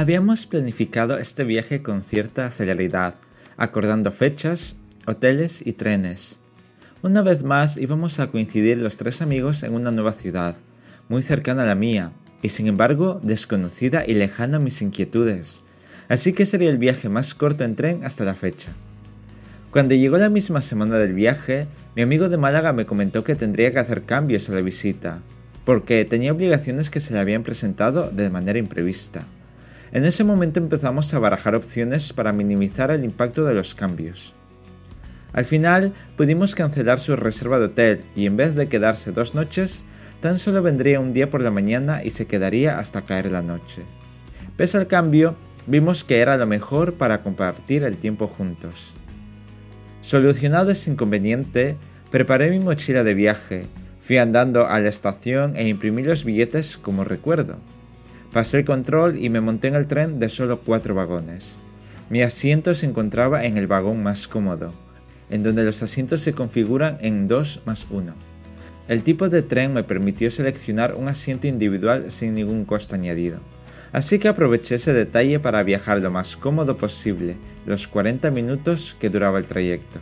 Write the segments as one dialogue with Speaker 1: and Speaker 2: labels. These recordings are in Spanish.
Speaker 1: Habíamos planificado este viaje con cierta celeridad, acordando fechas, hoteles y trenes. Una vez más íbamos a coincidir los tres amigos en una nueva ciudad, muy cercana a la mía, y sin embargo desconocida y lejana a mis inquietudes, así que sería el viaje más corto en tren hasta la fecha. Cuando llegó la misma semana del viaje, mi amigo de Málaga me comentó que tendría que hacer cambios a la visita, porque tenía obligaciones que se le habían presentado de manera imprevista. En ese momento empezamos a barajar opciones para minimizar el impacto de los cambios. Al final pudimos cancelar su reserva de hotel y en vez de quedarse dos noches, tan solo vendría un día por la mañana y se quedaría hasta caer la noche. Pese al cambio, vimos que era lo mejor para compartir el tiempo juntos. Solucionado ese inconveniente, preparé mi mochila de viaje, fui andando a la estación e imprimí los billetes como recuerdo. Pasé el control y me monté en el tren de solo cuatro vagones. Mi asiento se encontraba en el vagón más cómodo, en donde los asientos se configuran en 2 más 1. El tipo de tren me permitió seleccionar un asiento individual sin ningún costo añadido, así que aproveché ese detalle para viajar lo más cómodo posible los 40 minutos que duraba el trayecto.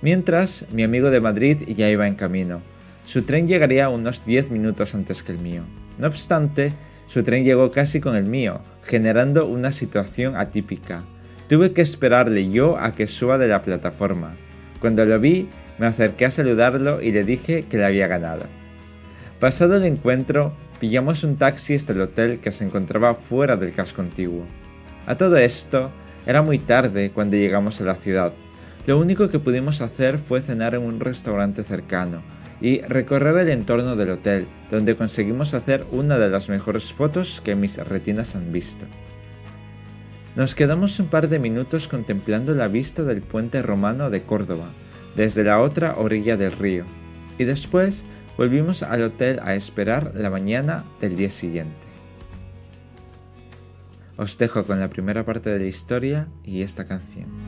Speaker 1: Mientras, mi amigo de Madrid ya iba en camino. Su tren llegaría unos 10 minutos antes que el mío. No obstante, su tren llegó casi con el mío, generando una situación atípica, Tuve que esperarle yo a que suba de la plataforma. Cuando lo vi, me acerqué a saludarlo y le dije que le había ganado. Pasado el encuentro, pillamos un taxi hasta el hotel que se encontraba fuera del casco antiguo. A todo esto, era muy tarde cuando llegamos a la ciudad. Lo único que pudimos hacer fue cenar en un restaurante cercano y recorrer el entorno del hotel, donde conseguimos hacer una de las mejores fotos que mis retinas han visto. Nos quedamos un par de minutos contemplando la vista del puente romano de Córdoba, desde la otra orilla del río, y después volvimos al hotel a esperar la mañana del día siguiente. Os dejo con la primera parte de la historia y esta canción.